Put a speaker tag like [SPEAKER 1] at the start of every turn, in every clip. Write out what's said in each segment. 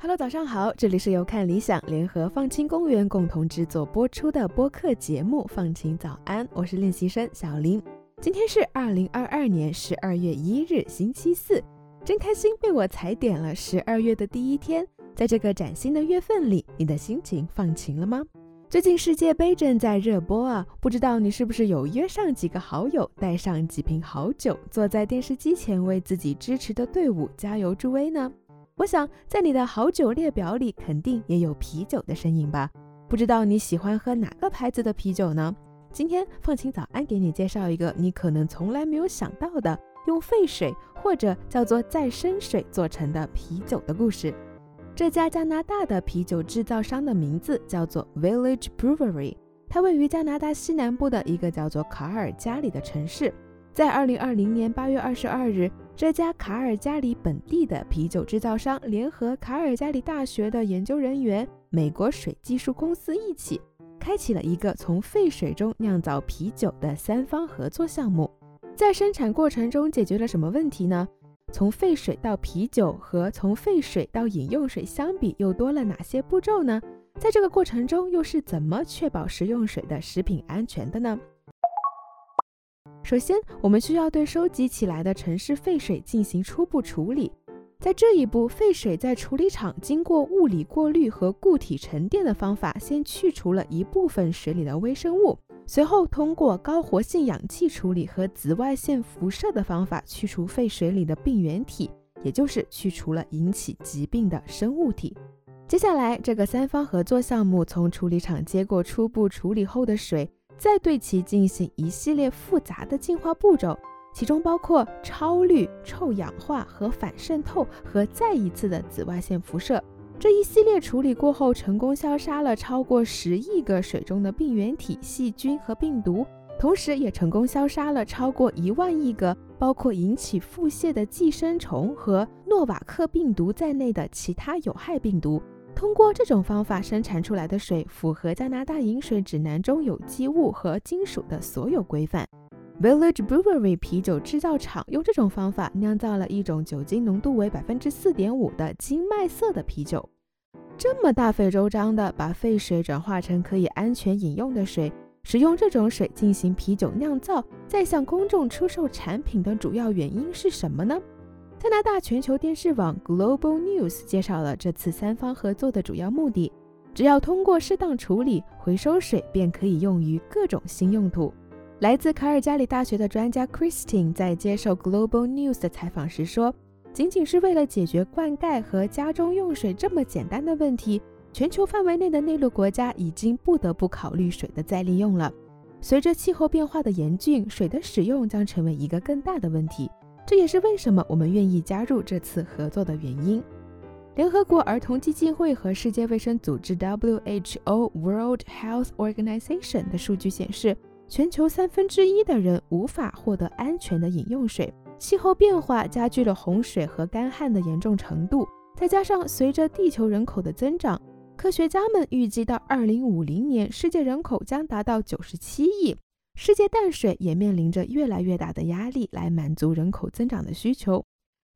[SPEAKER 1] Hello，早上好，这里是由看理想联合放晴公园共同制作播出的播客节目《放晴早安》，我是练习生小林。今天是二零二二年十二月一日，星期四，真开心被我踩点了十二月的第一天。在这个崭新的月份里，你的心情放晴了吗？最近世界杯正在热播啊，不知道你是不是有约上几个好友，带上几瓶好酒，坐在电视机前为自己支持的队伍加油助威呢？我想在你的好酒列表里，肯定也有啤酒的身影吧？不知道你喜欢喝哪个牌子的啤酒呢？今天放晴早安给你介绍一个你可能从来没有想到的，用沸水或者叫做再生水做成的啤酒的故事。这家加拿大的啤酒制造商的名字叫做 Village Brewery，它位于加拿大西南部的一个叫做卡尔加里的城市。在二零二零年八月二十二日，这家卡尔加里本地的啤酒制造商联合卡尔加里大学的研究人员、美国水技术公司一起，开启了一个从废水中酿造啤酒的三方合作项目。在生产过程中解决了什么问题呢？从沸水到啤酒和从沸水到饮用水相比，又多了哪些步骤呢？在这个过程中，又是怎么确保食用水的食品安全的呢？首先，我们需要对收集起来的城市废水进行初步处理。在这一步，废水在处理厂经过物理过滤和固体沉淀的方法，先去除了一部分水里的微生物。随后，通过高活性氧气处理和紫外线辐射的方法去除废水里的病原体，也就是去除了引起疾病的生物体。接下来，这个三方合作项目从处理厂接过初步处理后的水，再对其进行一系列复杂的净化步骤，其中包括超滤、臭氧化和反渗透，和再一次的紫外线辐射。这一系列处理过后，成功消杀了超过十亿个水中的病原体、细菌和病毒，同时也成功消杀了超过一万亿个包括引起腹泻的寄生虫和诺瓦克病毒在内的其他有害病毒。通过这种方法生产出来的水，符合加拿大饮水指南中有机物和金属的所有规范。Village Brewery 啤酒制造厂用这种方法酿造了一种酒精浓度为百分之四点五的金麦色的啤酒。这么大费周章的把废水转化成可以安全饮用的水，使用这种水进行啤酒酿造，再向公众出售产品的主要原因是什么呢？加拿大全球电视网 Global News 介绍了这次三方合作的主要目的：只要通过适当处理，回收水便可以用于各种新用途。来自卡尔加里大学的专家 Christine 在接受 Global News 的采访时说：“仅仅是为了解决灌溉和家中用水这么简单的问题，全球范围内的内陆国家已经不得不考虑水的再利用了。随着气候变化的严峻，水的使用将成为一个更大的问题。这也是为什么我们愿意加入这次合作的原因。”联合国儿童基金会和世界卫生组织 WHO World Health Organization 的数据显示。全球三分之一的人无法获得安全的饮用水，气候变化加剧了洪水和干旱的严重程度。再加上随着地球人口的增长，科学家们预计到二零五零年，世界人口将达到九十七亿。世界淡水也面临着越来越大的压力，来满足人口增长的需求。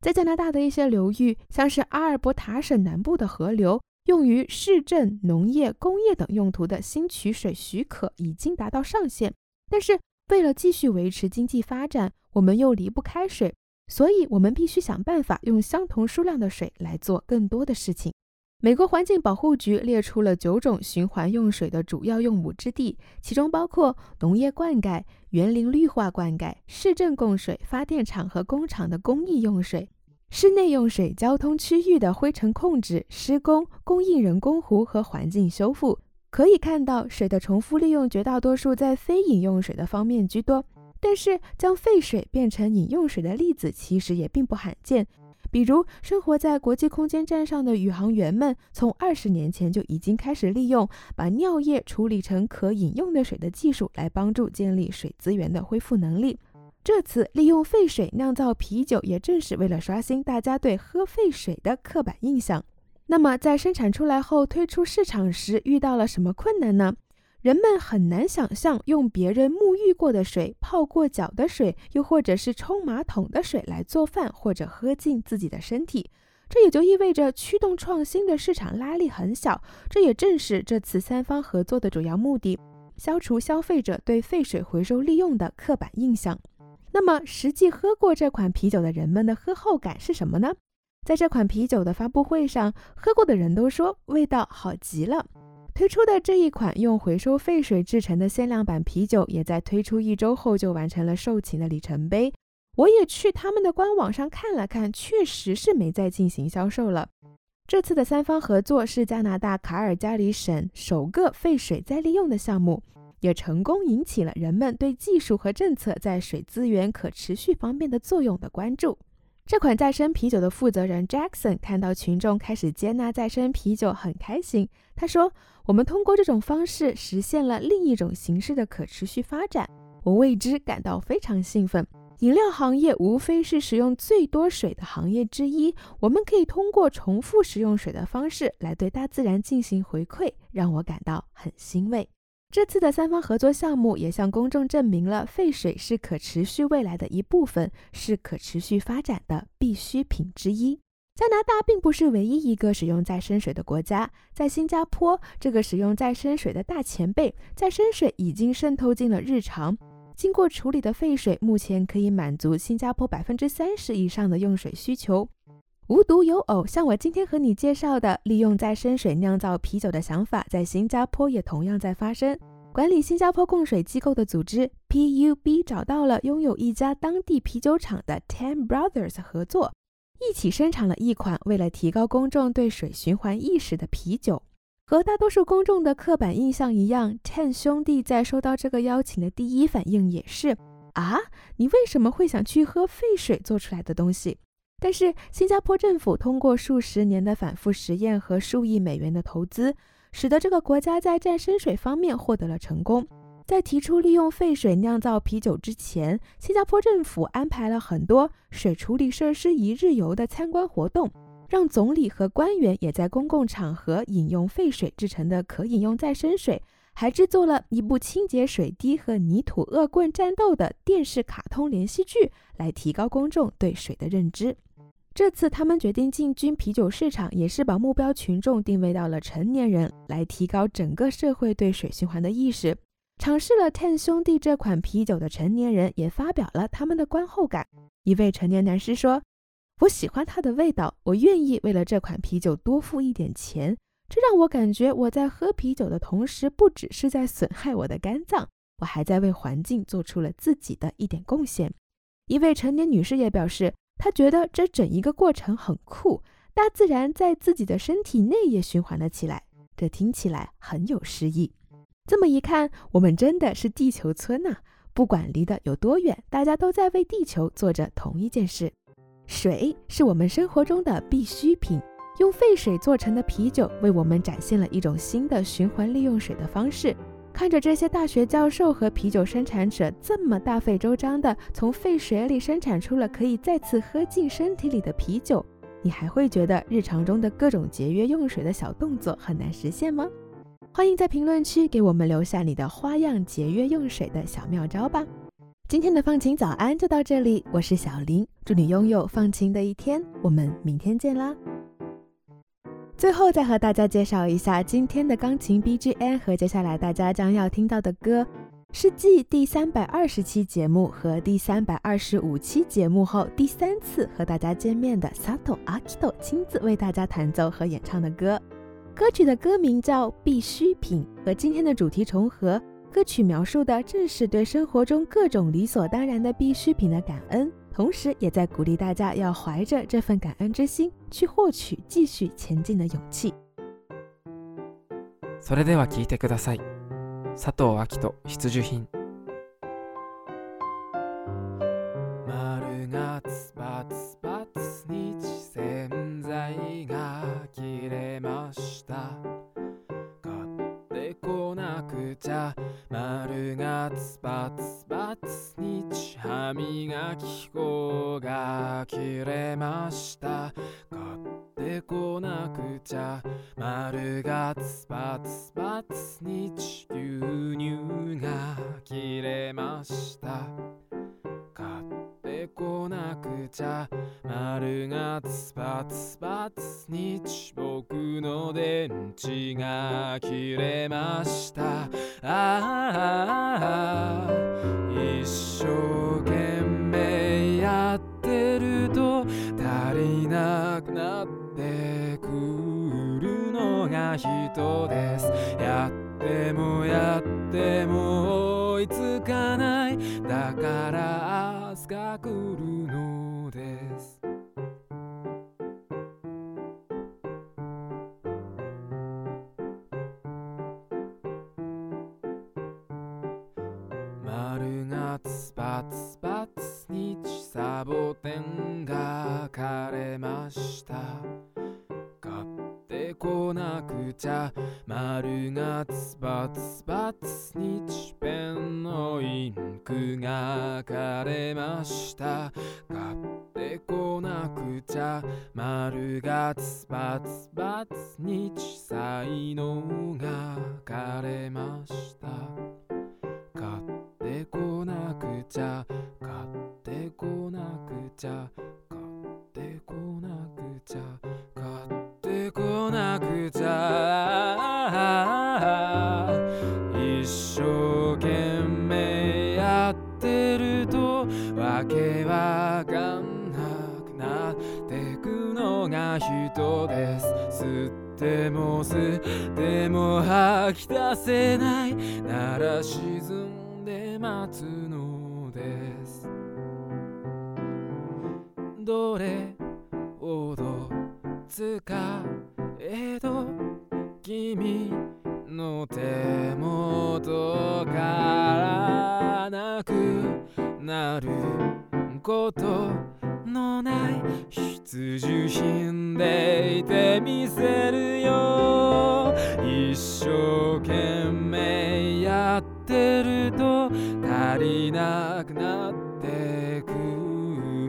[SPEAKER 1] 在加拿大的一些流域，像是阿尔伯塔省南部的河流，用于市政、农业、工业等用途的新取水许可已经达到上限。但是，为了继续维持经济发展，我们又离不开水，所以我们必须想办法用相同数量的水来做更多的事情。美国环境保护局列出了九种循环用水的主要用武之地，其中包括农业灌溉、园林绿化灌溉、市政供水、发电厂和工厂的工艺用水、室内用水、交通区域的灰尘控制、施工、供应人工湖和环境修复。可以看到，水的重复利用绝大多数在非饮用水的方面居多，但是将废水变成饮用水的例子其实也并不罕见。比如，生活在国际空间站上的宇航员们，从二十年前就已经开始利用把尿液处理成可饮用的水的技术，来帮助建立水资源的恢复能力。这次利用废水酿造啤酒，也正是为了刷新大家对喝废水的刻板印象。那么，在生产出来后推出市场时，遇到了什么困难呢？人们很难想象用别人沐浴过的水、泡过脚的水，又或者是冲马桶的水来做饭或者喝进自己的身体。这也就意味着驱动创新的市场拉力很小。这也正是这次三方合作的主要目的：消除消费者对废水回收利用的刻板印象。那么，实际喝过这款啤酒的人们的喝后感是什么呢？在这款啤酒的发布会上，喝过的人都说味道好极了。推出的这一款用回收废水制成的限量版啤酒，也在推出一周后就完成了售罄的里程碑。我也去他们的官网上看了看，确实是没再进行销售了。这次的三方合作是加拿大卡尔加里省首个废水再利用的项目，也成功引起了人们对技术和政策在水资源可持续方面的作用的关注。这款再生啤酒的负责人 Jackson 看到群众开始接纳再生啤酒，很开心。他说：“我们通过这种方式实现了另一种形式的可持续发展，我为之感到非常兴奋。饮料行业无非是使用最多水的行业之一，我们可以通过重复使用水的方式来对大自然进行回馈，让我感到很欣慰。”这次的三方合作项目也向公众证明了废水是可持续未来的一部分，是可持续发展的必需品之一。加拿大并不是唯一一个使用再生水的国家，在新加坡，这个使用再生水的大前辈，再生水已经渗透进了日常。经过处理的废水目前可以满足新加坡百分之三十以上的用水需求。无独有偶，像我今天和你介绍的，利用再生水酿造啤酒的想法，在新加坡也同样在发生。管理新加坡供水机构的组织 PUB 找到了拥有一家当地啤酒厂的 Ten Brothers 合作，一起生产了一款为了提高公众对水循环意识的啤酒。和大多数公众的刻板印象一样，Ten 兄弟在收到这个邀请的第一反应也是：啊，你为什么会想去喝废水做出来的东西？但是，新加坡政府通过数十年的反复实验和数亿美元的投资，使得这个国家在再生水方面获得了成功。在提出利用废水酿造啤酒之前，新加坡政府安排了很多水处理设施一日游的参观活动，让总理和官员也在公共场合饮用废水制成的可饮用再生水，还制作了一部清洁水滴和泥土恶棍战斗的电视卡通连续剧，来提高公众对水的认知。这次他们决定进军啤酒市场，也是把目标群众定位到了成年人，来提高整个社会对水循环的意识。尝试了 Ten 兄弟这款啤酒的成年人也发表了他们的观后感。一位成年男士说：“我喜欢它的味道，我愿意为了这款啤酒多付一点钱。这让我感觉我在喝啤酒的同时，不只是在损害我的肝脏，我还在为环境做出了自己的一点贡献。”一位成年女士也表示。他觉得这整一个过程很酷，大自然在自己的身体内也循环了起来，这听起来很有诗意。这么一看，我们真的是地球村呐！不管离得有多远，大家都在为地球做着同一件事。水是我们生活中的必需品，用废水做成的啤酒为我们展现了一种新的循环利用水的方式。看着这些大学教授和啤酒生产者这么大费周章的从废水里生产出了可以再次喝进身体里的啤酒，你还会觉得日常中的各种节约用水的小动作很难实现吗？欢迎在评论区给我们留下你的花样节约用水的小妙招吧。今天的放晴早安就到这里，我是小林，祝你拥有放晴的一天，我们明天见啦。最后再和大家介绍一下今天的钢琴 BGM 和接下来大家将要听到的歌，是继第三百二十期节目和第三百二十五期节目后第三次和大家见面的 Sato Akito 亲自为大家弹奏和演唱的歌。歌曲的歌名叫《必需品》，和今天的主题重合。歌曲描述的正是对生活中各种理所当然的必需品的感恩。同时，也在鼓励大家要怀着这份感恩之心，去获取继续前进的勇气。
[SPEAKER 2] それでは聞いてください。佐藤明人必需品。 丸がつばつばつ日牛乳が切れました。買ってこなくちゃ。丸がつばつばつ日僕の電池が切れました。ああ一生懸命やってると足りなくなってくる。が人です。やってもやっても追いつかない。だから明日が来るのです。丸がつばつばつ日サボテンが枯れました。日才能が枯れました。買ってこなくちゃ買ってこなくちゃ買ってこなくちゃ買ってこなくちゃ。一生懸命やってるとわけわかんなくなってくのが人です。ても吸っても吐き出せないなら沈んで待つのです。どれほど使えど君の手元からなくなることのない必需品でいてみせるよ。一生懸命やってると足りなくなってく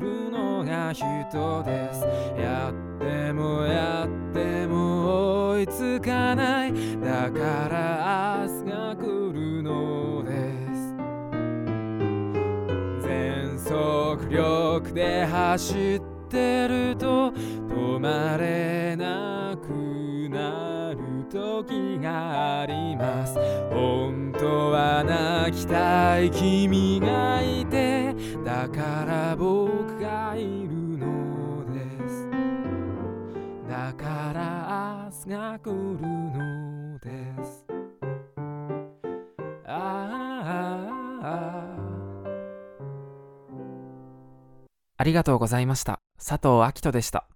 [SPEAKER 2] るのが人です。やってもやっても追いつかない。だから明日が来るの。力で走ってると止まれなくなる時があります。本当は泣きたい君がいてだから僕がいるのです。だから明日が来るのです。ありがとうございました。佐藤明人でした。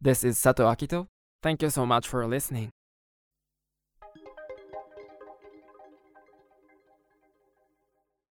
[SPEAKER 2] This is 佐藤明人. Thank you so much for listening.